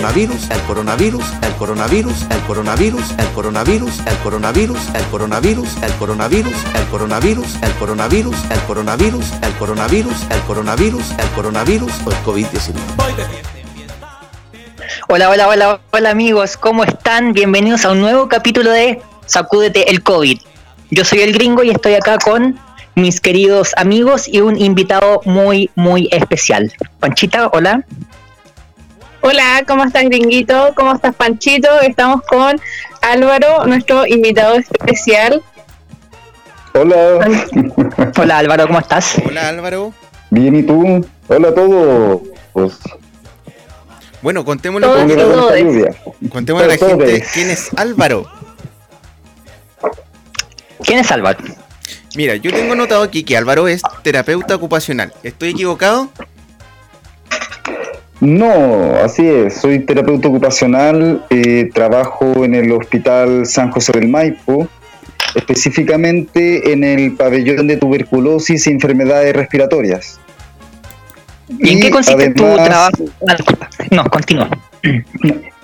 Coronavirus, el coronavirus, el coronavirus, el coronavirus, el coronavirus, el coronavirus, el coronavirus, el coronavirus, el coronavirus, el coronavirus, el coronavirus, el coronavirus, el coronavirus, el coronavirus o el COVID-19. Hola, hola, hola, hola amigos, ¿cómo están? Bienvenidos a un nuevo capítulo de Sacúdete el COVID. Yo soy el gringo y estoy acá con mis queridos amigos y un invitado muy, muy especial. Panchita, hola. Hola, ¿cómo estás, gringuito? ¿Cómo estás, Panchito? Estamos con Álvaro, nuestro invitado especial. Hola. Hola Álvaro, ¿cómo estás? Hola Álvaro. Bien, ¿y tú? Hola a todos. Pues, Bueno, contémosle, un poquito- contémosle a la gente quién es Álvaro. ¿Quién es Álvaro? Mira, yo tengo notado aquí que Álvaro es terapeuta ocupacional. ¿Estoy equivocado? No, así es. Soy terapeuta ocupacional. eh, trabajo en el Hospital San José del Maipo, específicamente en el pabellón de tuberculosis y enfermedades respiratorias. ¿Y en qué consiste tu trabajo? No, continúa.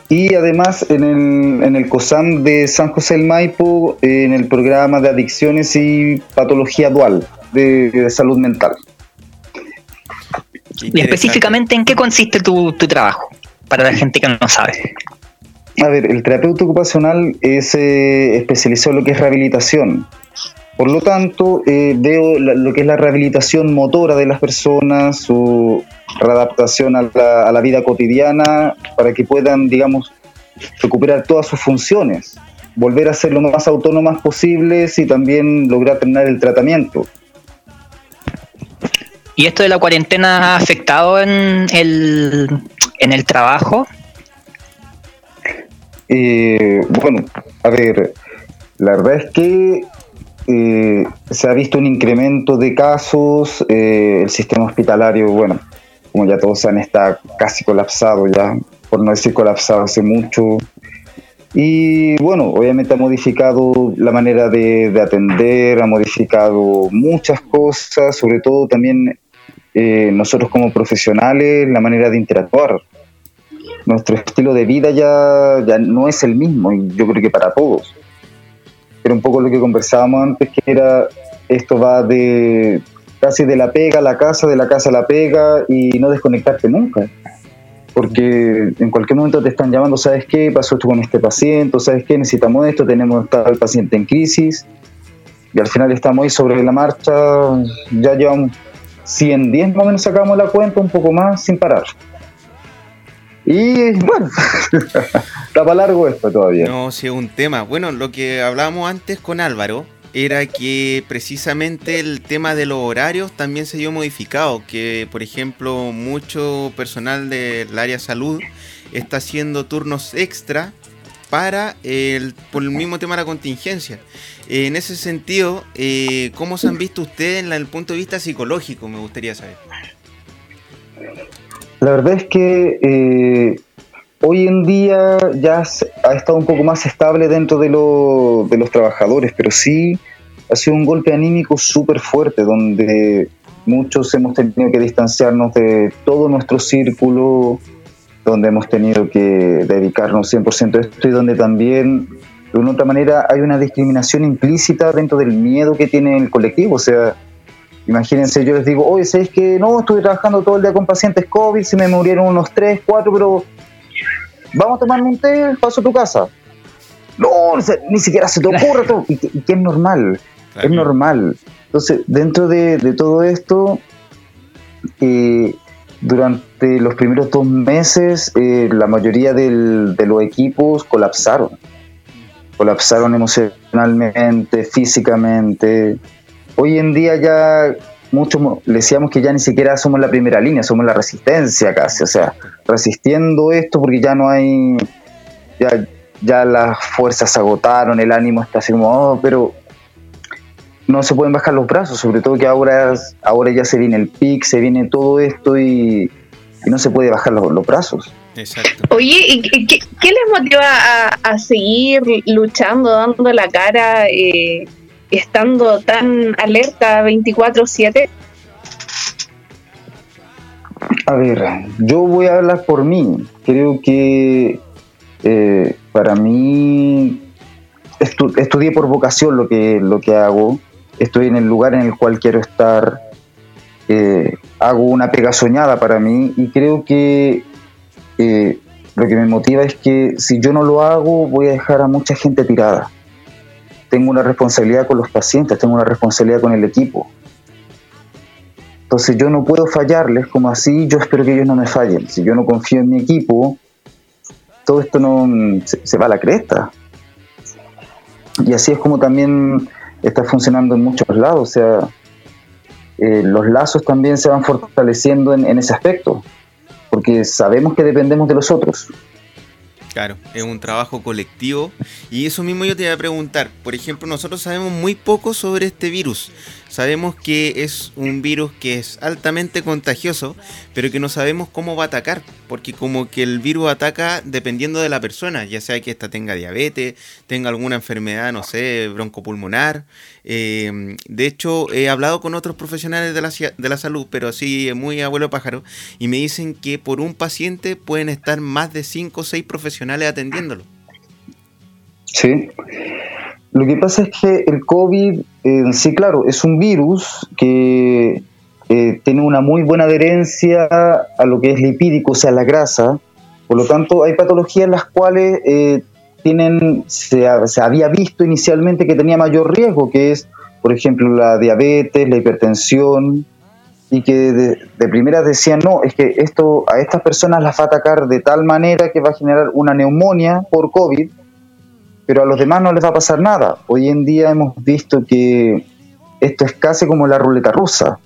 Y además en el, en el COSAM de San José del Maipo, en el programa de adicciones y patología dual de, de salud mental. Y específicamente, ¿en qué consiste tu, tu trabajo? Para la gente que no sabe. A ver, el terapeuta ocupacional es eh, especializado en lo que es rehabilitación. Por lo tanto, eh, veo la- lo que es la rehabilitación motora de las personas, su readaptación a la, a la vida cotidiana, para que puedan, digamos, recuperar todas sus funciones, volver a ser lo más autónomas posibles y también lograr terminar el tratamiento. ¿Y esto de la cuarentena ha afectado en el, en el trabajo? Eh, bueno, a ver, la verdad es que eh, se ha visto un incremento de casos, eh, el sistema hospitalario, bueno, como ya todos saben, está casi colapsado ya, por no decir colapsado hace mucho. Y bueno, obviamente ha modificado la manera de, de atender, ha modificado muchas cosas, sobre todo también eh, nosotros como profesionales, la manera de interactuar nuestro estilo de vida ya, ya no es el mismo, y yo creo que para todos. Era un poco lo que conversábamos antes, que era esto va de casi de la pega a la casa, de la casa a la pega y no desconectarte nunca. Porque en cualquier momento te están llamando, ¿sabes qué? Pasó esto con este paciente, ¿sabes qué? Necesitamos esto, tenemos tal paciente en crisis. Y al final estamos ahí sobre la marcha, ya llevamos 100 días más o menos sacamos la cuenta, un poco más, sin parar. Y bueno, está para largo esto todavía. No, sí, es un tema. Bueno, lo que hablábamos antes con Álvaro era que precisamente el tema de los horarios también se vio modificado, que por ejemplo mucho personal del área salud está haciendo turnos extra para el, por el mismo tema de la contingencia. Eh, en ese sentido, eh, ¿cómo se han visto ustedes en el punto de vista psicológico? Me gustaría saber. La verdad es que eh, hoy en día ya ha estado un poco más estable dentro de, lo- de los trabajadores, pero sí ha sido un golpe anímico súper fuerte, donde muchos hemos tenido que distanciarnos de todo nuestro círculo, donde hemos tenido que dedicarnos 100% a esto y donde también, de una u otra manera, hay una discriminación implícita dentro del miedo que tiene el colectivo. O sea, imagínense, yo les digo, oye, ¿sabes que No, estuve trabajando todo el día con pacientes COVID, se me murieron unos 3, 4, pero vamos a tomarme un té, paso a tu casa. No, ni siquiera se te ocurre todo. Y que, y que es normal, Claro. es normal. Entonces, dentro de, de todo esto, eh, durante los primeros dos meses, eh, la mayoría de los equipos colapsaron. Colapsaron emocionalmente, físicamente. Hoy en día ya muchos decíamos que ya ni siquiera somos la primera línea, somos la resistencia casi, o sea, resistiendo esto porque ya no hay, ya, ya las fuerzas se agotaron, el ánimo está así como, oh, pero no se pueden bajar los brazos, sobre todo que ahora, ahora ya se viene el pic, se viene todo esto y, no se puede bajar los, brazos. Exacto. Oye, ¿y qué, les motiva a, seguir luchando, dando la cara, eh, estando tan alerta 24/7? A ver, yo voy a hablar por mí. Creo que eh, para mí estudié por vocación lo que, lo que hago estoy en el lugar en el cual quiero estar, eh, hago una pega soñada para mí y creo que eh, lo que me motiva es que si yo no lo hago voy a dejar a mucha gente tirada. Tengo una responsabilidad con los pacientes, tengo una responsabilidad con el equipo. Entonces yo no puedo fallarles como así, yo espero que ellos no me fallen. Si yo no confío en mi equipo, todo esto no se, se va a la cresta. Y así es como también está funcionando en muchos lados. O sea, eh, los lazos también se van fortaleciendo en, en ese aspecto, porque sabemos que dependemos de los otros. Claro, es un trabajo colectivo. Y eso mismo yo te iba a preguntar. Por ejemplo, nosotros sabemos muy poco sobre este virus. Sabemos que es un virus que es altamente contagioso, pero que no sabemos cómo va a atacar. Porque como que el virus ataca dependiendo de la persona, ya sea que ésta tenga diabetes, tenga alguna enfermedad, no sé, broncopulmonar. Eh, de hecho, he hablado con otros profesionales de la, de la salud, pero así muy abuelo pájaro, y me dicen que por un paciente pueden estar más de 5 o 6 profesionales atendiéndolo. Sí. Lo que pasa es que el COVID, sí, claro, es un virus que eh, tiene una muy buena adherencia a lo que es lipídico, o sea, la grasa. Por lo tanto, hay patologías en las cuales eh, tienen, se, había visto inicialmente que tenía mayor riesgo, que es, por ejemplo, la diabetes, la hipertensión, y que de, de primera decían, no, es que esto a estas personas las va a atacar de tal manera que va a generar una neumonía por COVID, pero a los demás no les va a pasar nada. Hoy en día hemos visto que esto es casi como la ruleta rusa.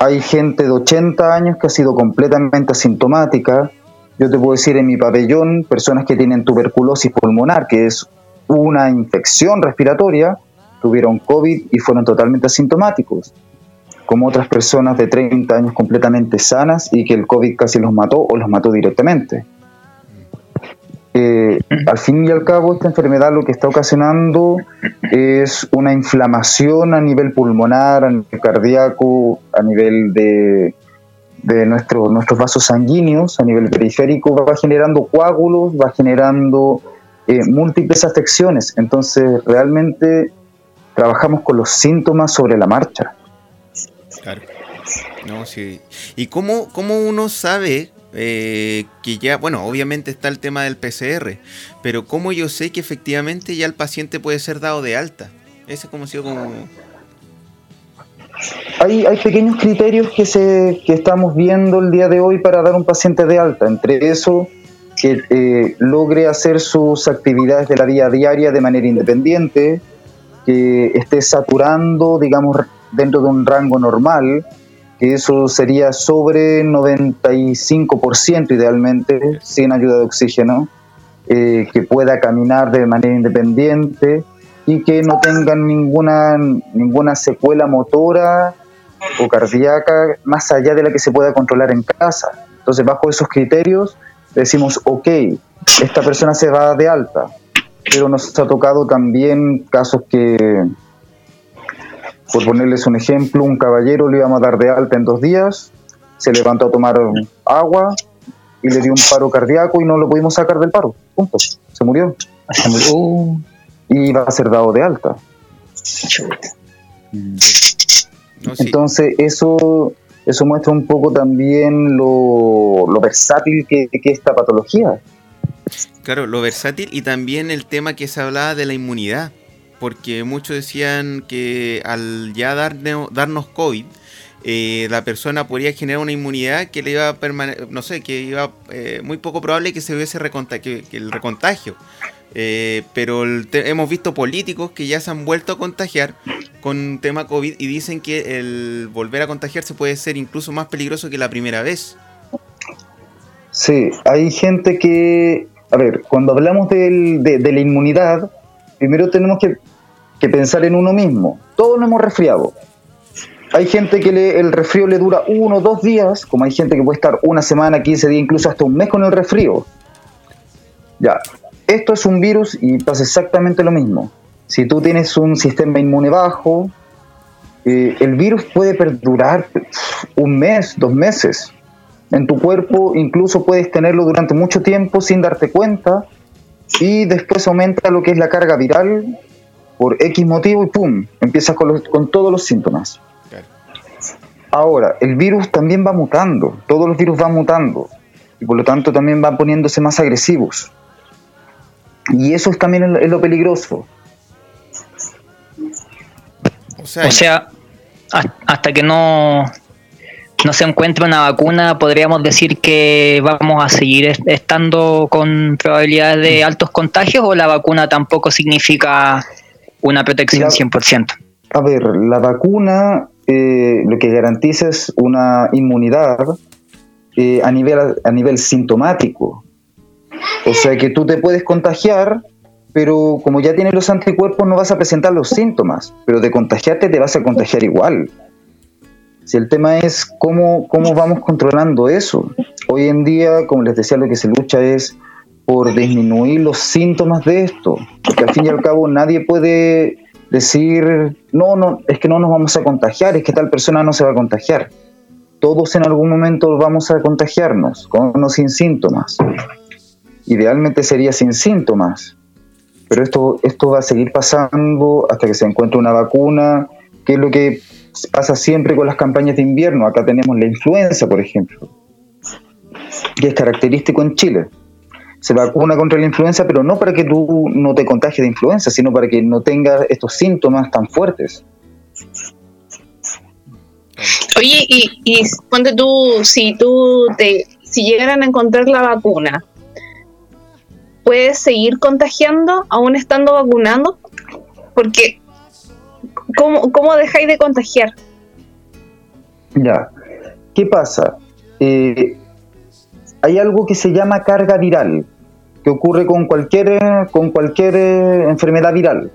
Hay gente de 80 años que ha sido completamente asintomática. Yo te puedo decir en mi pabellón, personas que tienen tuberculosis pulmonar, que es una infección respiratoria, tuvieron COVID y fueron totalmente asintomáticos, como otras personas de 30 años completamente sanas y que el COVID casi los mató o los mató directamente. Eh, al fin y al cabo, esta enfermedad lo que está ocasionando es una inflamación a nivel pulmonar, a nivel cardíaco, a nivel de, de nuestros vasos sanguíneos, a nivel periférico, va generando coágulos, va generando eh, múltiples afecciones. Entonces, realmente trabajamos con los síntomas sobre la marcha. Claro. No, sí. ¿Y cómo, cómo uno sabe eh, que ya, bueno, obviamente está el tema del PCR, pero ¿cómo yo sé que efectivamente ya el paciente puede ser dado de alta? Ese sido como... Hay, hay pequeños criterios que, se, que estamos viendo el día de hoy para dar un paciente de alta, entre eso que eh, logre hacer sus actividades de la vida diaria de manera independiente, que esté saturando, digamos, dentro de un rango normal, que eso sería sobre 95% idealmente, sin ayuda de oxígeno, eh, que pueda caminar de manera independiente y que no tengan ninguna, ninguna secuela motora o cardíaca más allá de la que se pueda controlar en casa. Entonces, bajo esos criterios, decimos, ok, esta persona se va de alta, pero nos ha tocado también casos que, por ponerles un ejemplo, un caballero le íbamos a dar de alta en dos días, se levantó a tomar agua y le dio un paro cardíaco y no lo pudimos sacar del paro. Punto. Se murió. Se murió. Y va a ser dado de alta. Entonces, eso, eso muestra un poco también lo, versátil que, que esta patología. Claro, lo versátil y también el tema que se hablaba de la inmunidad porque muchos decían que al ya darnos COVID, eh, la persona podría generar una inmunidad que le iba a permanecer, no sé, que iba eh, muy poco probable que se hubiese que, el recontagio. Eh, pero hemos visto políticos que ya se han vuelto a contagiar con tema COVID y dicen que el volver a contagiarse puede ser incluso más peligroso que la primera vez. Sí, hay gente que, a ver, cuando hablamos de, la inmunidad, primero tenemos que, pensar en uno mismo. Todos nos hemos resfriado. Hay gente que el resfrío le dura uno o dos días, como hay gente que puede estar una semana, 15 días, incluso hasta un mes con el resfrío. Ya, esto es un virus y pasa exactamente lo mismo. Si tú tienes un sistema inmune bajo, eh, el virus puede perdurar un mes, dos meses. En tu cuerpo incluso puedes tenerlo durante mucho tiempo sin darte cuenta y después aumenta lo que es la carga viral por X motivo y ¡pum! Empiezas con, con todos los síntomas. Ahora, el virus también va mutando, todos los virus van mutando y por lo tanto también van poniéndose más agresivos. Y eso es también es lo peligroso. O sea, hasta que no, no se encuentre una vacuna, podríamos decir que vamos a seguir estando con probabilidades de altos contagios o la vacuna tampoco significa una protección 100%. A ver, la vacuna eh, lo que garantiza es una inmunidad eh, a, nivel, a nivel sintomático. O sea que tú te puedes contagiar, pero como ya tienes los anticuerpos no vas a presentar los síntomas, pero de contagiarte te vas a contagiar igual. Si el tema es cómo, cómo vamos controlando eso. Hoy en día, como les decía, lo que se lucha es por disminuir los síntomas de esto, porque al fin y al cabo nadie puede decir, no, no, es que no nos vamos a contagiar, es que tal persona no se va a contagiar. Todos en algún momento vamos a contagiarnos, con o sin síntomas idealmente sería sin síntomas. Pero esto, esto va a seguir pasando hasta que se encuentre una vacuna, que es lo que pasa siempre con las campañas de invierno. Acá tenemos la influenza, por ejemplo, que es característico en Chile. Se vacuna contra la influenza, pero no para que tú no te contagies de influenza, sino para que no tengas estos síntomas tan fuertes. Oye, y, y ponte tú, si tú te, si llegaran a encontrar la vacuna, puedes seguir contagiando aún estando vacunando? Porque, ¿cómo, cómo dejáis de contagiar? Ya, ¿qué pasa? Eh, hay algo que se llama carga viral, que ocurre con cualquier, con cualquier eh, enfermedad viral.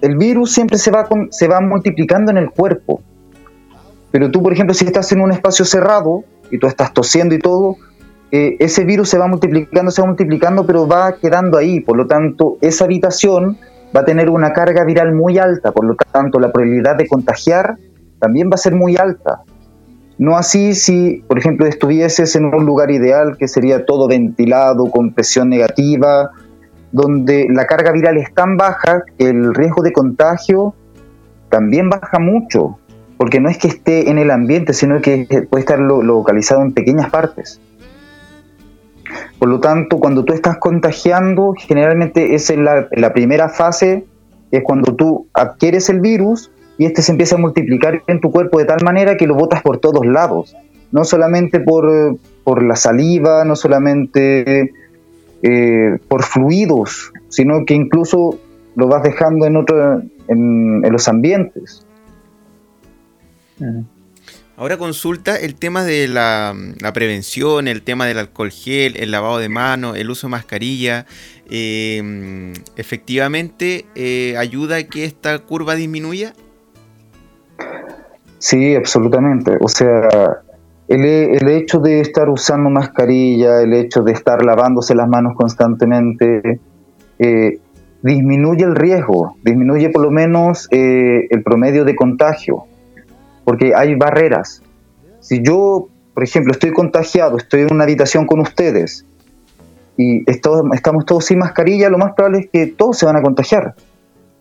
El virus siempre se va, se va multiplicando en el cuerpo. Pero tú, por ejemplo, si estás en un espacio cerrado y tú estás tosiendo y todo, eh, ese virus se va multiplicando, se va multiplicando, pero va quedando ahí. Por lo tanto, esa habitación va a tener una carga viral muy alta. Por lo tanto, la probabilidad de contagiar también va a ser muy alta. No así si, por ejemplo, estuvieses en un lugar ideal que sería todo ventilado, con presión negativa, donde la carga viral es tan baja que el riesgo de contagio también baja mucho, porque no es que esté en el ambiente, sino que puede estar localizado en pequeñas partes. Por lo tanto, cuando tú estás contagiando, generalmente es en la, primera fase, es cuando tú adquieres el virus y este se empieza a multiplicar en tu cuerpo de tal manera que lo botas por todos lados, no solamente por, la saliva, no solamente eh, por fluidos, sino que incluso lo vas dejando en, otro, en, los ambientes. Ahora consulta el tema de la, prevención, el tema del alcohol gel, el lavado de manos, el uso de mascarilla. Eh, ¿Efectivamente eh, ayuda a que esta curva disminuya? Sí, absolutamente. O sea, el, hecho de estar usando mascarilla, el hecho de estar lavándose las manos constantemente, eh, disminuye el riesgo, disminuye por lo menos el promedio de contagio porque hay barreras. Si yo, por ejemplo, estoy contagiado, estoy en una habitación con ustedes y estamos todos sin mascarilla, lo más probable es que todos se van a contagiar.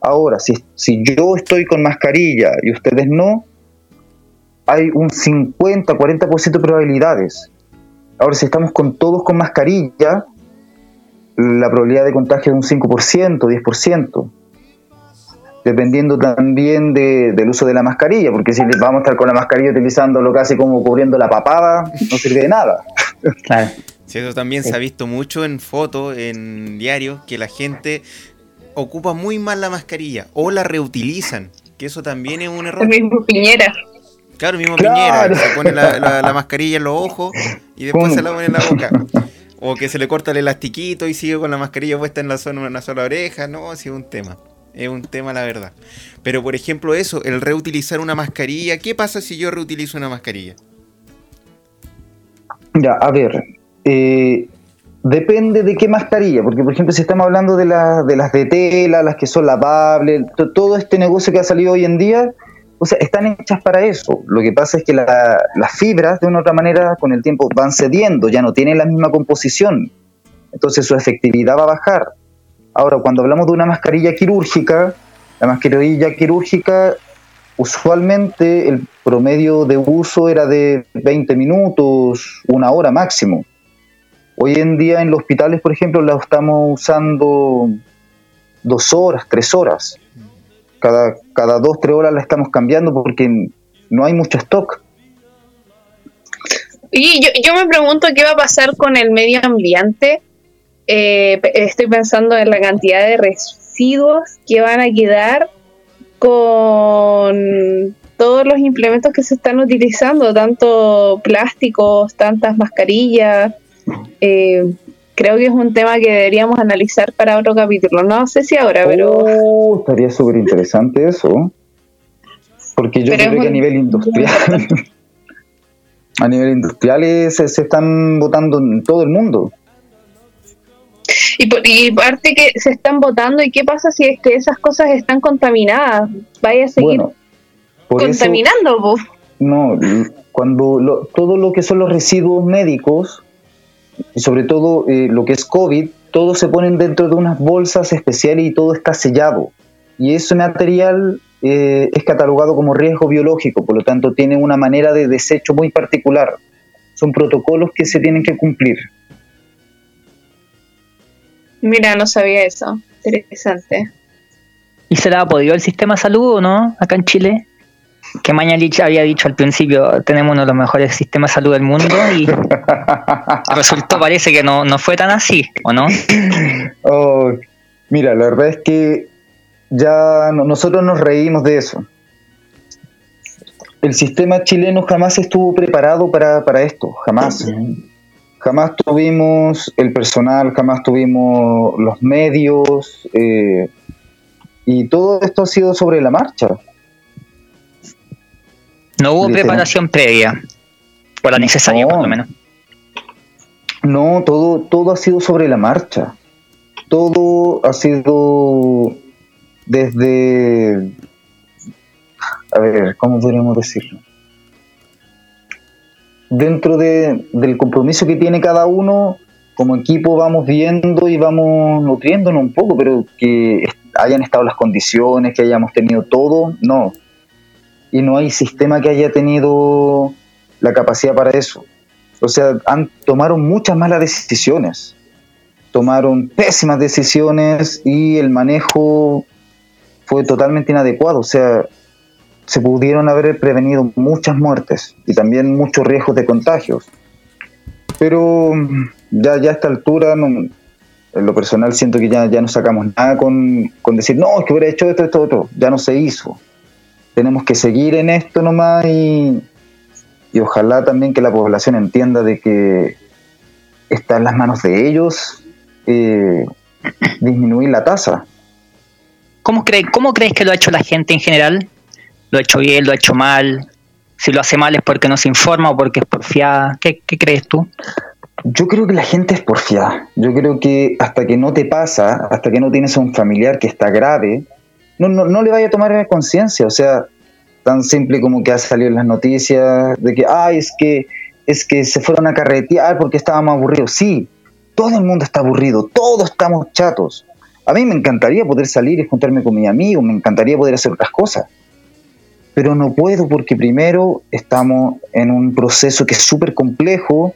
Ahora, si, si yo estoy con mascarilla y ustedes no, hay un 50, 40% de probabilidades. Ahora, si estamos con todos con mascarilla, la probabilidad de contagio es un 5%, 10% dependiendo también del uso de la mascarilla, porque si vamos a estar con la mascarilla utilizándolo casi como cubriendo la papada, no sirve de nada. Sí, eso también se ha visto mucho en fotos, en diarios, que la gente ocupa muy mal la mascarilla o la reutilizan, que eso también es un error. El mismo Piñera. Claro, mismo Claro. Piñera, se pone la, la- la mascarilla en los ojos y después se la pone en la boca. O que se le corta el elastiquito y sigue con la mascarilla puesta en la zona, en una sola oreja. No, sí es un tema. Es un tema, la verdad. Pero, por ejemplo, eso, el reutilizar una mascarilla. ¿Qué pasa si yo reutilizo una mascarilla? Ya, a ver, eh, depende de qué mascarilla, porque por ejemplo si estamos hablando de, la- de las de tela, las que son lavables, to- todo este negocio que ha salido hoy en día, o sea, están hechas para eso. Lo que pasa es que la- las fibras de una u otra manera con el tiempo van cediendo, ya no tienen la misma composición, entonces su efectividad va a bajar. Ahora, cuando hablamos de una mascarilla quirúrgica, la mascarilla quirúrgica usualmente el promedio de uso era de 20 minutos, una hora máximo. Hoy en día en los hospitales, por ejemplo, la estamos usando dos horas, tres horas. Cada, cada dos, tres horas la estamos cambiando porque no hay mucho stock. Y yo, yo me pregunto qué va a pasar con el medio ambiente. Eh, estoy pensando en la cantidad de residuos que van a quedar con todos los implementos que se están utilizando, tanto plásticos, tantas mascarillas. Eh, creo que es un tema que deberíamos analizar para otro capítulo. No sé si ahora, pero Oh, estaría súper interesante eso. Porque yo creo que a nivel industrial, a nivel industrial es- se, están votando en todo el mundo. Y, por- y parte que se están votando, ¿y qué pasa si es que esas cosas están contaminadas? Vaya a seguir Bueno, por eso- contaminando, po. No, cuando lo- todo lo que son los residuos médicos, y sobre todo eh, lo que es COVID, todos se ponen dentro de unas bolsas especiales y todo está sellado. Y ese material eh, es catalogado como riesgo biológico, por lo tanto tiene una manera de desecho muy particular. Son protocolos que se tienen que cumplir. Mira, no sabía eso. Interesante. ¿Y se la ha podido el sistema de salud o no acá en Chile? Que Mañalich había dicho al principio, tenemos uno de los mejores sistemas de salud del mundo y resultó, parece que no, no fue tan así, ¿o no? Oh, mira, la verdad es que ya no- nosotros nos reímos de eso. El sistema chileno jamás estuvo preparado para, para esto, jamás. Jamás tuvimos el personal, jamás tuvimos los medios, eh, y todo esto ha sido sobre la marcha. No hubo Literal. preparación previa, o la necesaria No. por lo menos. No, todo, todo ha sido sobre la marcha. Todo ha sido desde... A ver, ¿cómo podríamos decirlo? Dentro de- del compromiso que tiene cada uno, como equipo vamos viendo y vamos nutriéndonos un poco, pero que hayan estado las condiciones, que hayamos tenido todo, no. Y no hay sistema que haya tenido la capacidad para eso. O sea, han, tomaron muchas malas decisiones. Tomaron pésimas decisiones y el manejo fue totalmente inadecuado. O sea, se pudieron haber prevenido muchas muertes y también muchos riesgos de contagios. Pero mm, ya, ya a esta altura, en lo personal, siento que ya, ya no sacamos nada con, con decir, no, es que hubiera hecho esto, esto, otro. Ya no se hizo. Tenemos que seguir en esto nomás y, y ojalá también que la población entienda de que está en las manos de ellos eh, disminuir la tasa. ¿Cómo, cree, ¿Cómo crees que lo ha hecho la gente en general? ¿Lo ha hecho bien? ¿Lo ha hecho mal? Si lo hace mal es porque no se informa o porque es porfiada. ¿Qué, qué crees tú? Yo creo que la gente es porfiada. Yo creo que hasta que no te pasa, hasta que no tienes a un familiar que está grave, no, no, no le vaya a tomar conciencia. O sea, tan simple como que ha salido en las noticias de que, ay, es que, es que se fueron a carretear porque estábamos aburridos. Sí, todo el mundo está aburrido, todos estamos chatos. A mí me encantaría poder salir y juntarme con mis amigos, me encantaría poder hacer otras cosas. Pero no puedo porque primero estamos en un proceso que es súper complejo,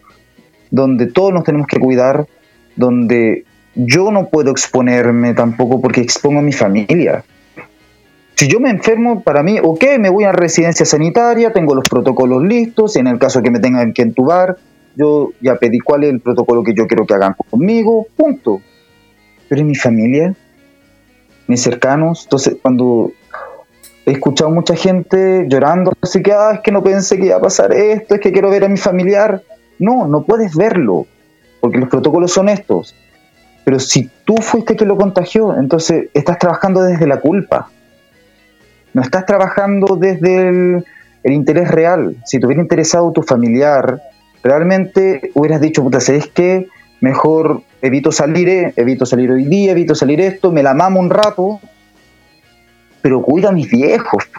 donde todos nos tenemos que cuidar, donde yo no puedo exponerme tampoco porque expongo a mi familia. Si yo me enfermo, para mí, ok, me voy a residencia sanitaria, tengo los protocolos listos, en el caso que me tengan que entubar, yo ya pedí cuál es el protocolo que yo quiero que hagan conmigo, punto. Pero ¿y mi familia? Mis cercanos. Entonces, cuando he escuchado mucha gente llorando, así que, ah, es que no pensé que iba a pasar esto, es que quiero ver a mi familiar. No, no puedes verlo, porque los protocolos son estos. Pero si tú fuiste quien lo contagió, entonces estás trabajando desde la culpa. No estás trabajando desde el, interés real. Si te hubiera interesado tu familiar, realmente hubieras dicho, puta, ¿sabes qué? Mejor evito salir, eh, evito salir hoy día, evito salir esto, me la mamo un rato, pero cuida a mis viejos,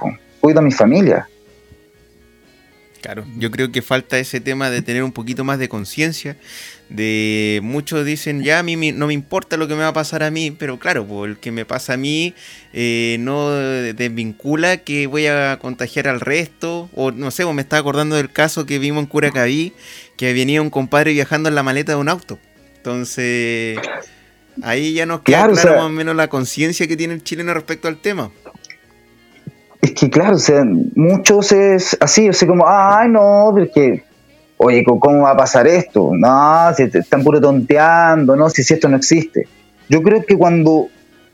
cuida a mi familia. Claro, yo creo que falta ese tema de tener un poquito más de conciencia. De muchos dicen, ya a mí mi- no me importa lo que me va a pasar a mí, pero claro, pues, el que me pasa a mí eh, no desvincula que voy a contagiar al resto. O no sé, pues, me estaba acordando del caso que vimos en Curacaví, que venía un compadre viajando en la maleta de un auto. Entonces, ahí ya nos queda Claro, claro, o sea- más o menos la conciencia que tiene el chileno respecto al tema. Es que claro, muchos es así, o sea, como, ay, no, porque, oye, ¿cómo- ¿cómo va a pasar esto? No, si están puro tonteando, no, si, si esto no existe. Yo creo que cuando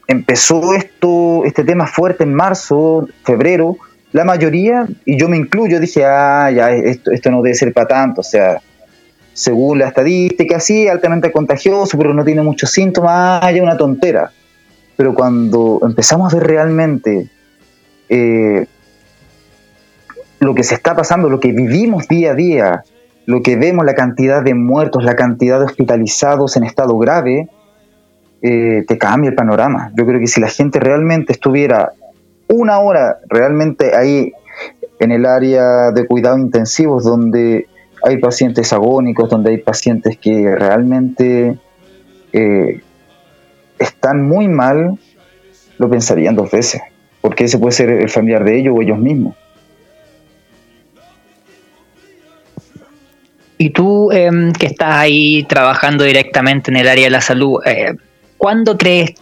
empezó esto, este tema fuerte en marzo, febrero, la mayoría, y yo me incluyo, dije, ah, ya, esto, esto no debe ser para tanto, o sea, según la estadística, sí, altamente contagioso, pero no tiene muchos síntomas, ah, ya una tontera. Pero cuando empezamos a ver realmente eh, lo que se está pasando, lo que vivimos día a día, lo que vemos, la cantidad de muertos, la cantidad de hospitalizados en estado grave, eh, te cambia el panorama. Yo creo que si la gente realmente estuviera una hora realmente ahí en el área de cuidados intensivos, donde hay pacientes agónicos, donde hay pacientes que realmente eh, están muy mal, lo pensarían dos veces, porque ese puede ser el familiar de ellos o ellos mismos. Y tú, em, que estás ahí trabajando directamente en el área de la salud, eh, ¿cuándo crees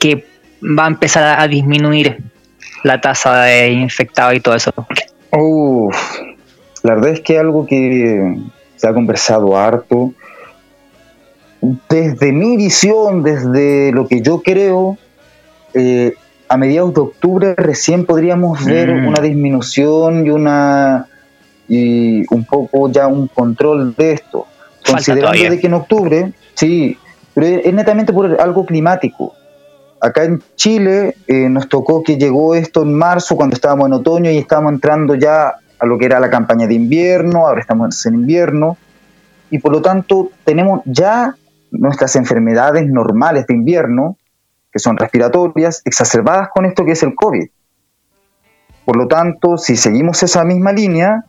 que va a empezar a, a disminuir la tasa de infectados y todo eso? Uf, la verdad es que algo que se ha conversado harto. Desde mi visión, desde lo que yo creo, eh, a mediados de octubre recién podríamos ver Mm. una disminución y una y un poco ya un control de esto. Falta Considerando todavía. de que en octubre, sí, pero es netamente por algo climático. Acá en Chile eh, nos tocó que llegó esto en marzo cuando estábamos en otoño y estábamos entrando ya a lo que era la campaña de invierno, ahora estamos en invierno y por lo tanto tenemos ya nuestras enfermedades normales de invierno, que son respiratorias, exacerbadas con esto que es el COVID. Por lo tanto, si seguimos esa misma línea,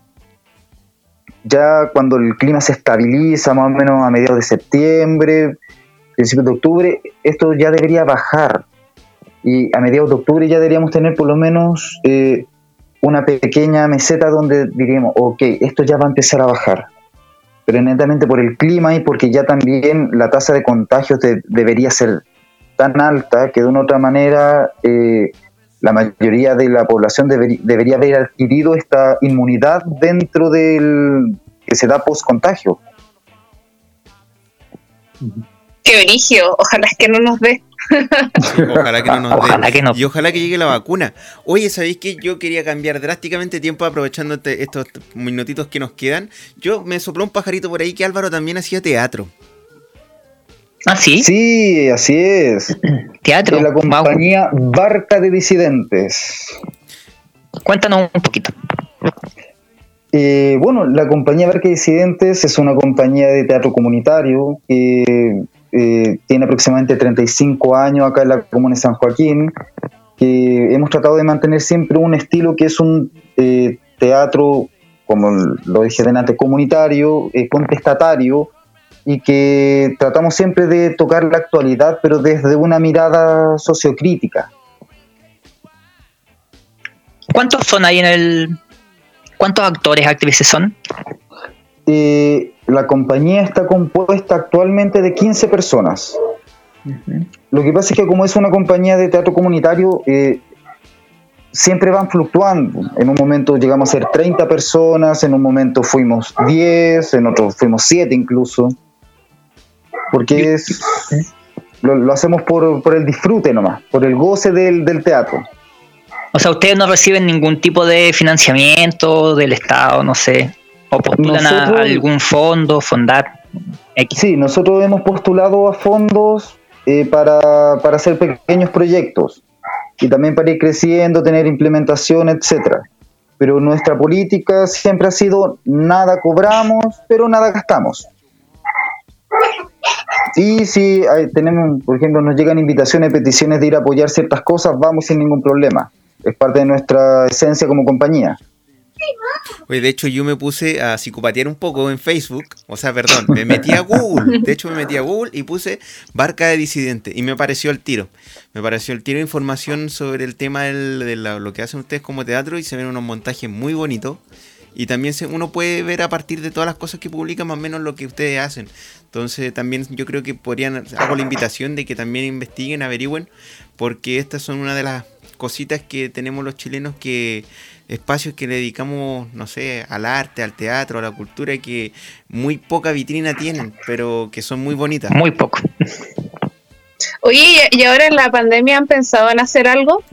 ya cuando el clima se estabiliza más o menos a mediados de septiembre, principios de octubre, esto ya debería bajar. Y a mediados de octubre ya deberíamos tener por lo menos eh, una pequeña meseta donde diríamos, ok, esto ya va a empezar a bajar. Pero netamente por el clima y porque ya también la tasa de contagios de- debería ser tan alta que de una u otra manera eh, la mayoría de la población debería haber adquirido esta inmunidad dentro del que se da post contagio. Qué brigio, ojalá es que no nos dé. Ojalá que no nos dé. Ojalá que no. Y ojalá que llegue la vacuna. Oye, ¿sabéis que yo quería cambiar drásticamente tiempo aprovechando este- estos minutitos que nos quedan? Yo me sopló un pajarito por ahí que Álvaro también hacía teatro. Ah, sí, Sí, así es. teatro. De la compañía Barca de Disidentes. Cuéntanos un poquito. Eh, bueno, la compañía Barca de Disidentes es una compañía de teatro comunitario que eh, tiene aproximadamente 35 años acá en la comuna de San Joaquín, que hemos tratado de mantener siempre un estilo que es un eh, teatro, como lo dije delante, comunitario, contestatario, y que tratamos siempre de tocar la actualidad, pero desde una mirada sociocrítica. ¿Cuántos son ahí en el... ¿Cuántos actores, actrices son? Eh, la compañía está compuesta actualmente de 15 personas. Lo que pasa es que como es una compañía de teatro comunitario, eh, siempre van fluctuando. En un momento llegamos a ser 30 personas, en un momento fuimos 10, en otro fuimos 7 incluso. Porque es, lo, lo hacemos por, por el disfrute nomás, por el goce del, del teatro. O sea, ustedes no reciben ningún tipo de financiamiento del Estado, no sé, o postulan a algún fondo, fondar. X. Sí, nosotros hemos postulado a fondos eh, para, para hacer pequeños proyectos y también para ir creciendo, tener implementación, etcétera. Pero nuestra política siempre ha sido nada cobramos, pero nada gastamos. Si hay- tenemos, por ejemplo, nos llegan invitaciones, peticiones de ir a apoyar ciertas cosas, vamos sin ningún problema. Es parte de nuestra esencia como compañía. Oye, de hecho yo me puse a psicopatear un poco en Facebook, o sea, perdón, me metí a Google, de hecho me metí a Google y puse Barca de Disidente y me pareció el tiro, me pareció el tiro información sobre el tema del- de la- lo que hacen ustedes como teatro y se ven unos montajes muy bonitos y también se- uno puede ver a partir de todas las cosas que publican más o menos lo que ustedes hacen. Entonces también yo creo que podrían, hago la invitación de que también investiguen, averigüen, porque estas son una de las cositas que tenemos los chilenos que espacios que le dedicamos, no sé, al arte, al teatro, a la cultura, que muy poca vitrina tienen, pero que son muy bonitas. Muy poco. Oye, ¿y y ahora en la pandemia han pensado en hacer algo?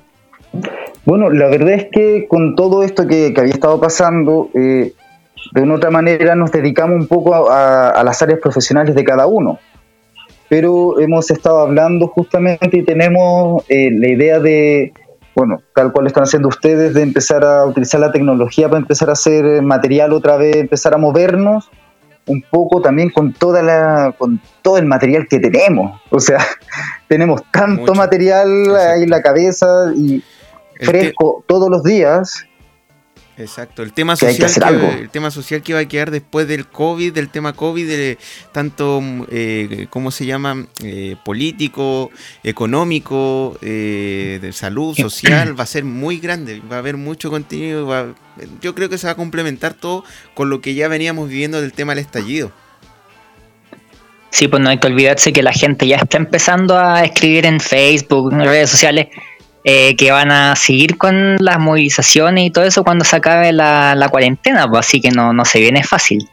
Bueno, la verdad es que con todo esto que, que había estado pasando, eh, de una u otra manera nos dedicamos un poco a, a las áreas profesionales de cada uno. Pero hemos estado hablando justamente y tenemos eh, la idea de, bueno, tal cual están haciendo ustedes, de empezar a utilizar la tecnología para empezar a hacer material otra vez, empezar a movernos un poco también con toda la con todo el material que tenemos. O sea, tenemos tanto Mucho. material ahí en la cabeza y fresco todos los días. Exacto, el tema que social que, algo. el tema social que va a quedar después del COVID, del tema COVID, de tanto, eh, ¿cómo se llama? Eh, político, económico, eh, de salud, social, va a ser muy grande, va a haber mucho contenido, va- yo creo que se va a complementar todo con lo que ya veníamos viviendo del tema del estallido. Sí, pues no hay que olvidarse que la gente ya está empezando a escribir en Facebook, en redes sociales, eh, que van a seguir con las movilizaciones y todo eso cuando se acabe la, la cuarentena, pues así que no, no se viene fácil.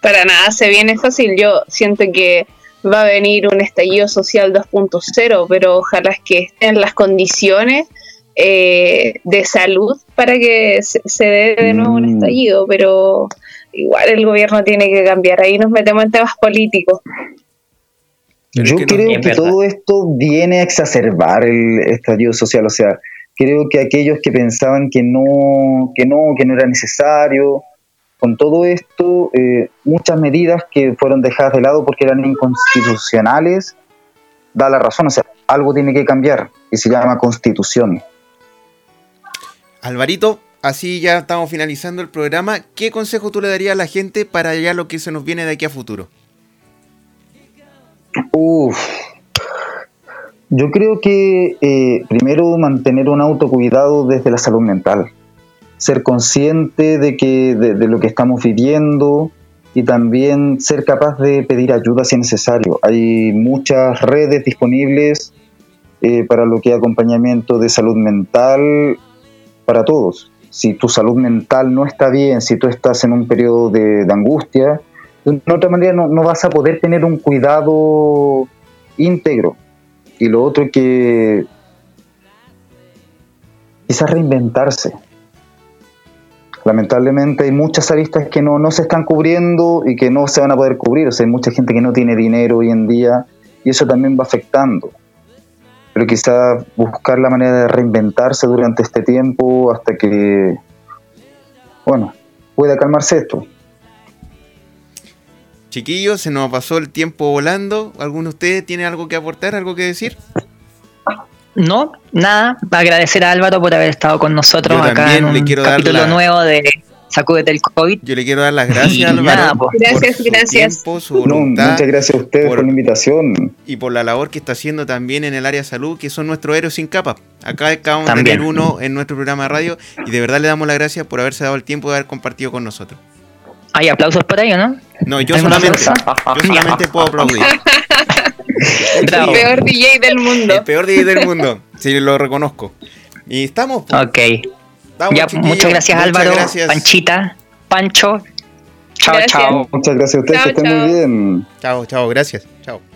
Para nada se viene fácil. Yo siento que va a venir un estallido social 2.0, pero ojalá es que estén las condiciones eh, de salud para que se, se dé de nuevo un Mm. estallido, pero igual el gobierno tiene que cambiar. Ahí nos metemos en temas políticos. Pero es Yo que creo que verdad. todo esto viene a exacerbar el estallido social. O sea, creo que aquellos que pensaban que no, que no, que no era necesario, con todo esto, eh, muchas medidas que fueron dejadas de lado porque eran inconstitucionales, da la razón. O sea, algo tiene que cambiar y se llama constitución. Alvarito, así ya estamos finalizando el programa. ¿Qué consejo tú le darías a la gente para ya lo que se nos viene de aquí a futuro? Uf. Yo creo que eh, primero mantener un autocuidado desde la salud mental, ser consciente de que de, de lo que estamos viviendo y también ser capaz de pedir ayuda si es necesario. Hay muchas redes disponibles eh, para lo que es acompañamiento de salud mental para todos. Si tu salud mental no está bien, si tú estás en un periodo de, de angustia, de otra manera no, no vas a poder tener un cuidado íntegro. Y lo otro que quizás reinventarse. Lamentablemente hay muchas aristas que no, no se están cubriendo y que no se van a poder cubrir. O sea, hay mucha gente que no tiene dinero hoy en día y eso también va afectando. Pero quizás buscar la manera de reinventarse durante este tiempo hasta que, bueno, pueda calmarse esto. Chiquillos, se nos pasó el tiempo volando. ¿Alguno de ustedes tiene algo que aportar, algo que decir? No, nada, agradecer a Álvaro por haber estado con nosotros Yo acá también en le un quiero dar capítulo la- nuevo de Sacúdete el COVID. Yo le quiero dar las gracias, Y Álvaro, nada, pues. Gracias, por su gracias. tiempo, su No, voluntad muchas gracias a ustedes por, por- la invitación. y por la labor que está haciendo también en el área de salud, que son nuestros héroes sin capa. Acá acabamos de tener uno en nuestro programa de radio y de verdad le damos las gracias por haberse dado el tiempo de haber compartido con nosotros. Hay aplausos por ahí, ¿o no? No, yo ¿Alguna solamente, yo solamente puedo aplaudir. Bravo. El peor DJ del mundo. El peor DJ del mundo, si lo reconozco. Y estamos. pues. Ok. Estamos, Ya, muchas gracias Muchas Álvaro, gracias. Panchita, Pancho. Chao, Gracias. chao. Muchas gracias a ustedes, Chao, que estén chao. muy bien. Chao, chao, gracias. Chao.